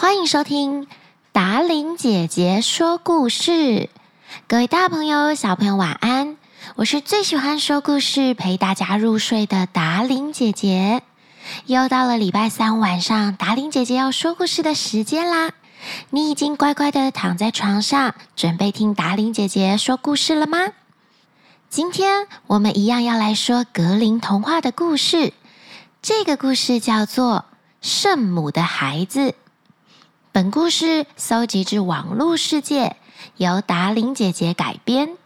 欢迎收听达伶姐姐说故事。各位大朋友、小朋友，晚安！我是最喜欢说故事、陪大家入睡的达伶姐姐。又到了礼拜三晚上，达伶姐姐要说故事的时间啦！你已经乖乖的躺在床上，准备听达伶姐姐说故事了吗？今天我们一样要来说格林童话的故事。这个故事叫做《圣母的孩子》。本故事搜集自网络世界，由达玲姐姐改编。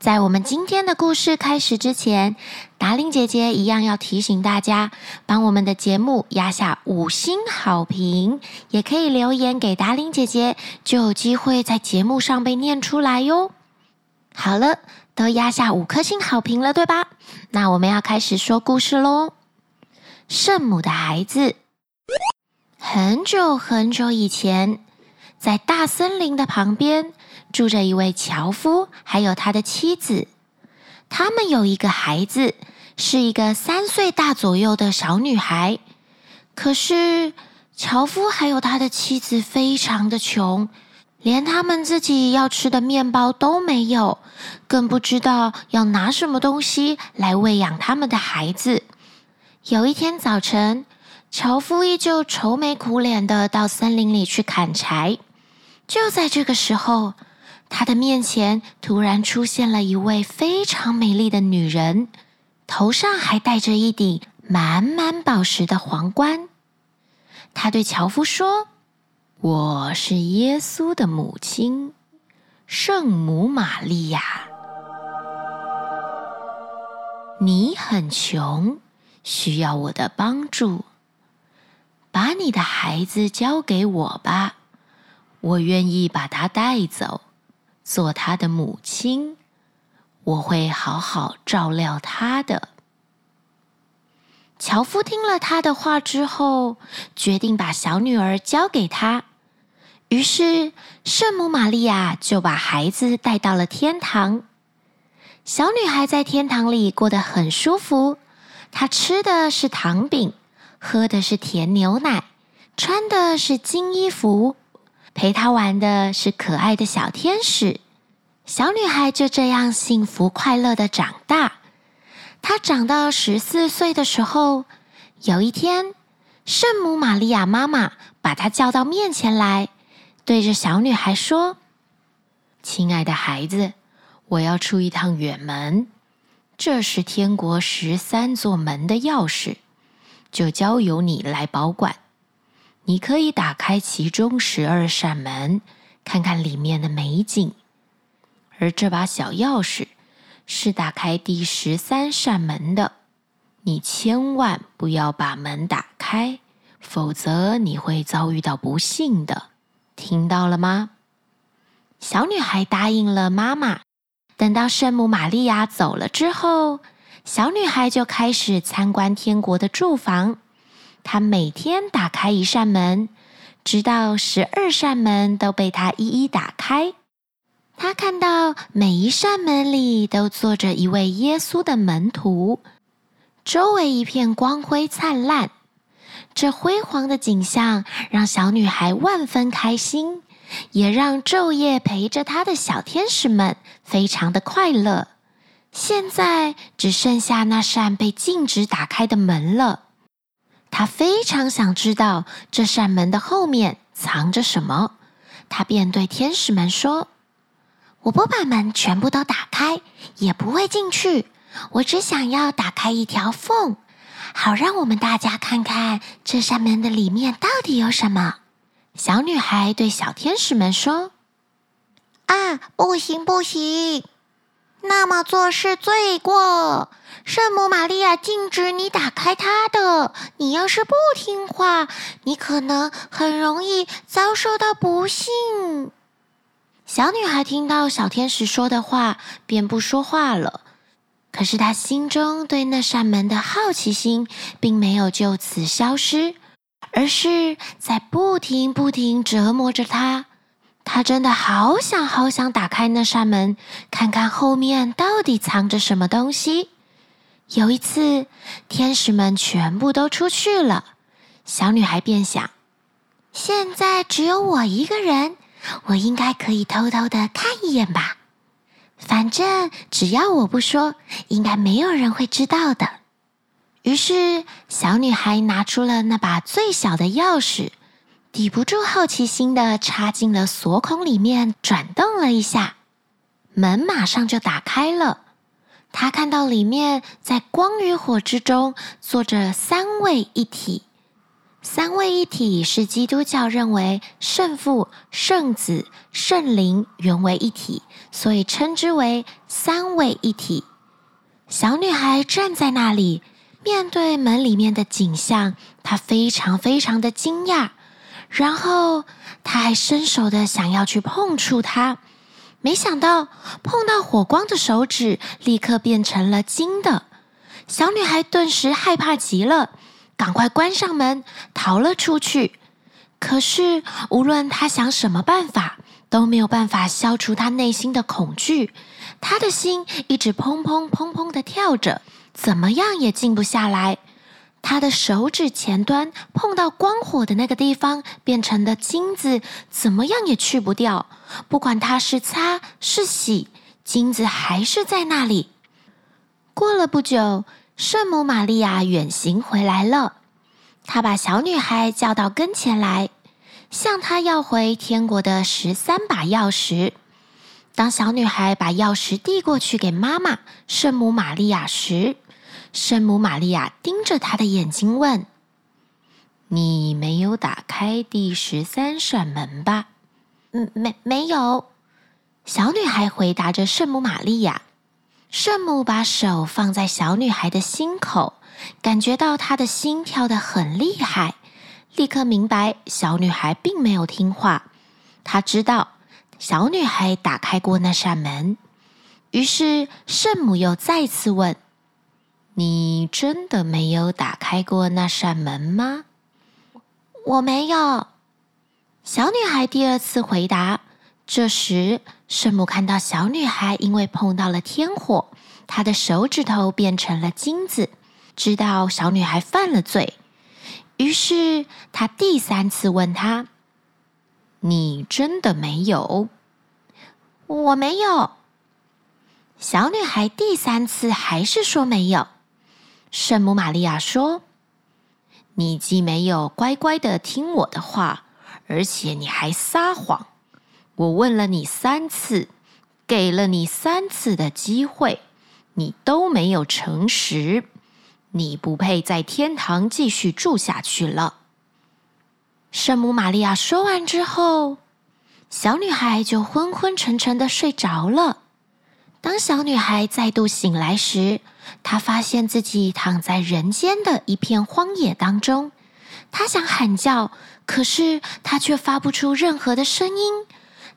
在我们今天的故事开始之前，达玲姐姐一样要提醒大家，帮我们的节目压下五星好评，也可以留言给达玲姐姐，就有机会在节目上被念出来哟。好了，都压下五颗星好评了，对吧？那我们要开始说故事喽。圣母的孩子。很久很久以前，在大森林的旁边住着一位樵夫，还有他的妻子。他们有一个孩子，是一个三岁大左右的小女孩。可是，樵夫还有他的妻子非常的穷，连他们自己要吃的面包都没有，更不知道要拿什么东西来喂养他们的孩子。有一天早晨，樵夫依旧愁眉苦脸的到森林里去砍柴。就在这个时候，他的面前突然出现了一位非常美丽的女人，头上还戴着一顶满满宝石的皇冠。他对樵夫说：“我是耶稣的母亲，圣母玛利亚。你很穷，需要我的帮助。”把你的孩子交给我吧，我愿意把他带走，做他的母亲，我会好好照料他的。樵夫听了他的话之后，决定把小女儿交给他。于是，圣母玛利亚就把孩子带到了天堂。小女孩在天堂里过得很舒服，她吃的是糖饼。喝的是甜牛奶，穿的是金衣服，陪她玩的是可爱的小天使。小女孩就这样幸福快乐的长大。她长到十四岁的时候，有一天，圣母玛利亚妈妈把她叫到面前来，对着小女孩说：“亲爱的孩子，我要出一趟远门，这是天国十三座门的钥匙。”就交由你来保管。你可以打开其中十二扇门，看看里面的美景。而这把小钥匙是打开第十三扇门的。你千万不要把门打开，否则你会遭遇到不幸的。听到了吗？小女孩答应了妈妈。等到圣母玛利亚走了之后，小女孩就开始参观天国的住房。她每天打开一扇门，直到十二扇门都被她一一打开。她看到每一扇门里都坐着一位耶稣的门徒，周围一片光辉灿烂。这辉煌的景象让小女孩万分开心，也让昼夜陪着她的小天使们非常的快乐。现在只剩下那扇被禁止打开的门了。他非常想知道这扇门的后面藏着什么，他便对天使们说：“我不把门全部都打开，也不会进去。我只想要打开一条缝，好让我们大家看看这扇门的里面到底有什么。”小女孩对小天使们说：“啊，不行，不行！”那么做是罪过，圣母玛利亚禁止你打开它的。你要是不听话，你可能很容易遭受到不幸。小女孩听到小天使说的话，便不说话了。可是她心中对那扇门的好奇心，并没有就此消失，而是在不停不停折磨着她。他真的好想好想打开那扇门，看看后面到底藏着什么东西。有一次，天使们全部都出去了，小女孩便想：现在只有我一个人，我应该可以偷偷的看一眼吧。反正只要我不说，应该没有人会知道的。于是，小女孩拿出了那把最小的钥匙，抵不住好奇心的插进了锁孔里面，转动了一下，门马上就打开了。她看到里面在光与火之中坐着三位一体。三位一体是基督教认为圣父、圣子、圣灵原为一体，所以称之为三位一体。小女孩站在那里，面对门里面的景象，她非常非常的惊讶。然后，她还伸手的想要去碰触它，没想到碰到火光的手指立刻变成了金的。小女孩顿时害怕极了。赶快关上门，逃了出去。可是，无论他想什么办法，都没有办法消除他内心的恐惧。他的心一直砰砰砰砰的跳着，怎么样也静不下来。他的手指前端碰到光火的那个地方，变成的金子，怎么样也去不掉。不管他是擦是洗，金子还是在那里。过了不久。圣母玛利亚远行回来了，她把小女孩叫到跟前来，向她要回天国的十三把钥匙。当小女孩把钥匙递过去给妈妈圣母玛利亚时，圣母玛利亚盯着她的眼睛问：“你没有打开第十三扇门吧？”“嗯，没，没有。”小女孩回答着圣母玛利亚。圣母把手放在小女孩的心口，感觉到她的心跳得很厉害，立刻明白小女孩并没有听话。她知道小女孩打开过那扇门，于是圣母又再次问：“你真的没有打开过那扇门吗？”“我没有。”小女孩第二次回答。这时，圣母看到小女孩因为碰到了天火，她的手指头变成了金子，知道小女孩犯了罪，于是她第三次问她：“你真的没有？”“我没有。”小女孩第三次还是说没有。圣母玛利亚说：“你既没有乖乖的听我的话，而且你还撒谎。”我问了你三次，给了你三次的机会，你都没有诚实，你不配在天堂继续住下去了。圣母玛利亚说完之后，小女孩就昏昏沉沉的睡着了。当小女孩再度醒来时，她发现自己躺在人间的一片荒野当中。她想喊叫，可是她却发不出任何的声音。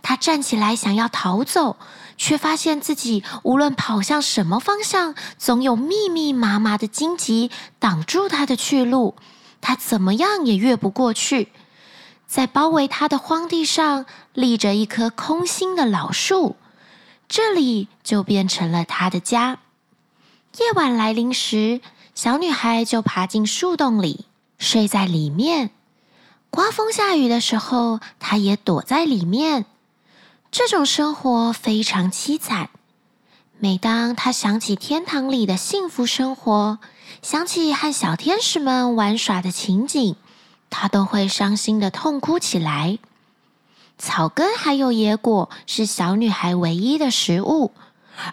他站起来想要逃走，却发现自己无论跑向什么方向，总有密密麻麻的荆棘挡住他的去路。他怎么样也越不过去。在包围他的荒地上立着一棵空心的老树，这里就变成了他的家。夜晚来临时，小女孩就爬进树洞里，睡在里面。刮风下雨的时候，她也躲在里面。这种生活非常凄惨。每当他想起天堂里的幸福生活，想起和小天使们玩耍的情景，他都会伤心的痛哭起来。草根还有野果是小女孩唯一的食物，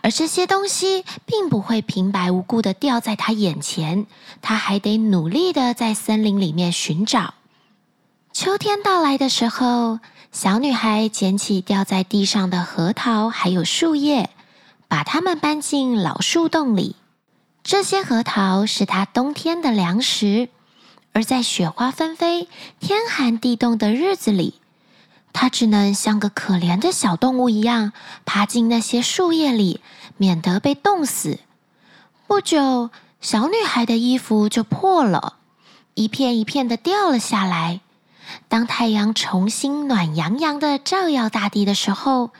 而这些东西并不会平白无故的掉在她眼前，她还得努力的在森林里面寻找。秋天到来的时候，小女孩捡起掉在地上的核桃，还有树叶，把它们搬进老树洞里。这些核桃是她冬天的粮食。而在雪花纷飞、天寒地冻的日子里，她只能像个可怜的小动物一样，爬进那些树叶里，免得被冻死。不久，小女孩的衣服就破了，一片一片的掉了下来。当太阳重新暖洋洋的照耀大地的时候，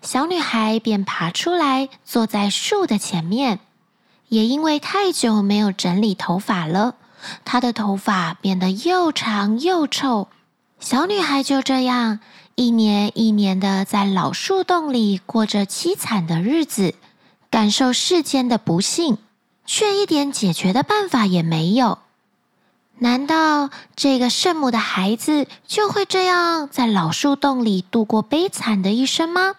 小女孩便爬出来，坐在树的前面。也因为太久没有整理头发了，她的头发变得又长又臭，小女孩就这样一年一年的在老树洞里过着凄惨的日子，感受世间的不幸，却一点解决的办法也没有。难道这个圣母的孩子就会这样在老树洞里度过悲惨的一生吗？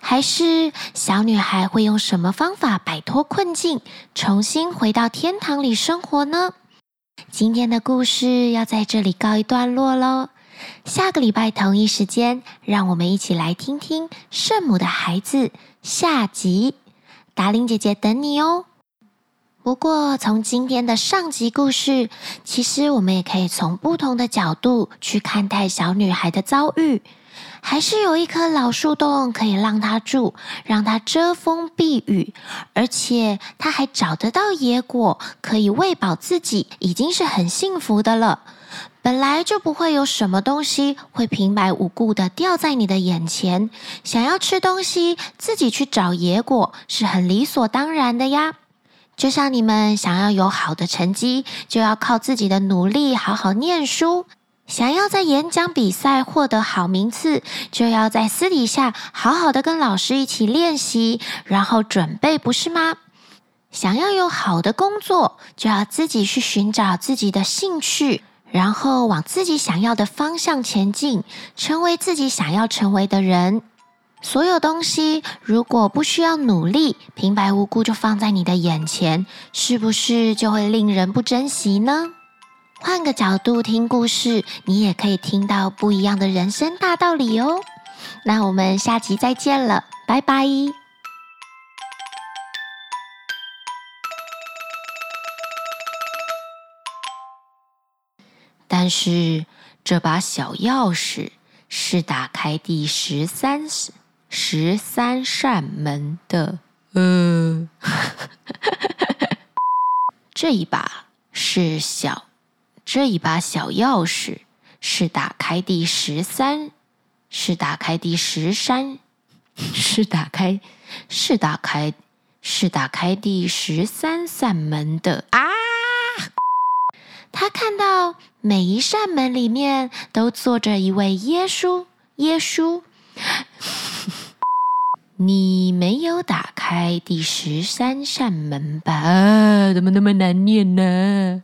还是小女孩会用什么方法摆脱困境，重新回到天堂里生活呢？今天的故事要在这里告一段落喽。下个礼拜同一时间，让我们一起来听听《圣母的孩子》下集。达令姐姐等你哦。不过，从今天的上集故事，其实我们也可以从不同的角度去看待小女孩的遭遇。还是有一棵老树洞可以让她住，让她遮风避雨，而且她还找得到野果，可以喂饱自己，已经是很幸福的了。本来就不会有什么东西会平白无故的掉在你的眼前，想要吃东西，自己去找野果是很理所当然的呀。就像你们想要有好的成绩，就要靠自己的努力好好念书；想要在演讲比赛获得好名次，就要在私底下好好的跟老师一起练习，然后准备，不是吗？想要有好的工作，就要自己去寻找自己的兴趣。然后往自己想要的方向前进，成为自己想要成为的人。所有东西如果不需要努力，平白无故就放在你的眼前，是不是就会令人不珍惜呢？换个角度听故事，你也可以听到不一样的人生大道理哦。那我们下集再见了，拜拜。但是这把小钥匙是打开第十三十三扇门的。呃，这一把是小，这一把小钥匙是打开第十三，是打开第十三，是打开，是打开，是打开第十三扇门的啊！他看到每一扇门里面都坐着一位耶稣。耶稣，你没有打开第十三扇门吧？啊，怎么那么难念呢？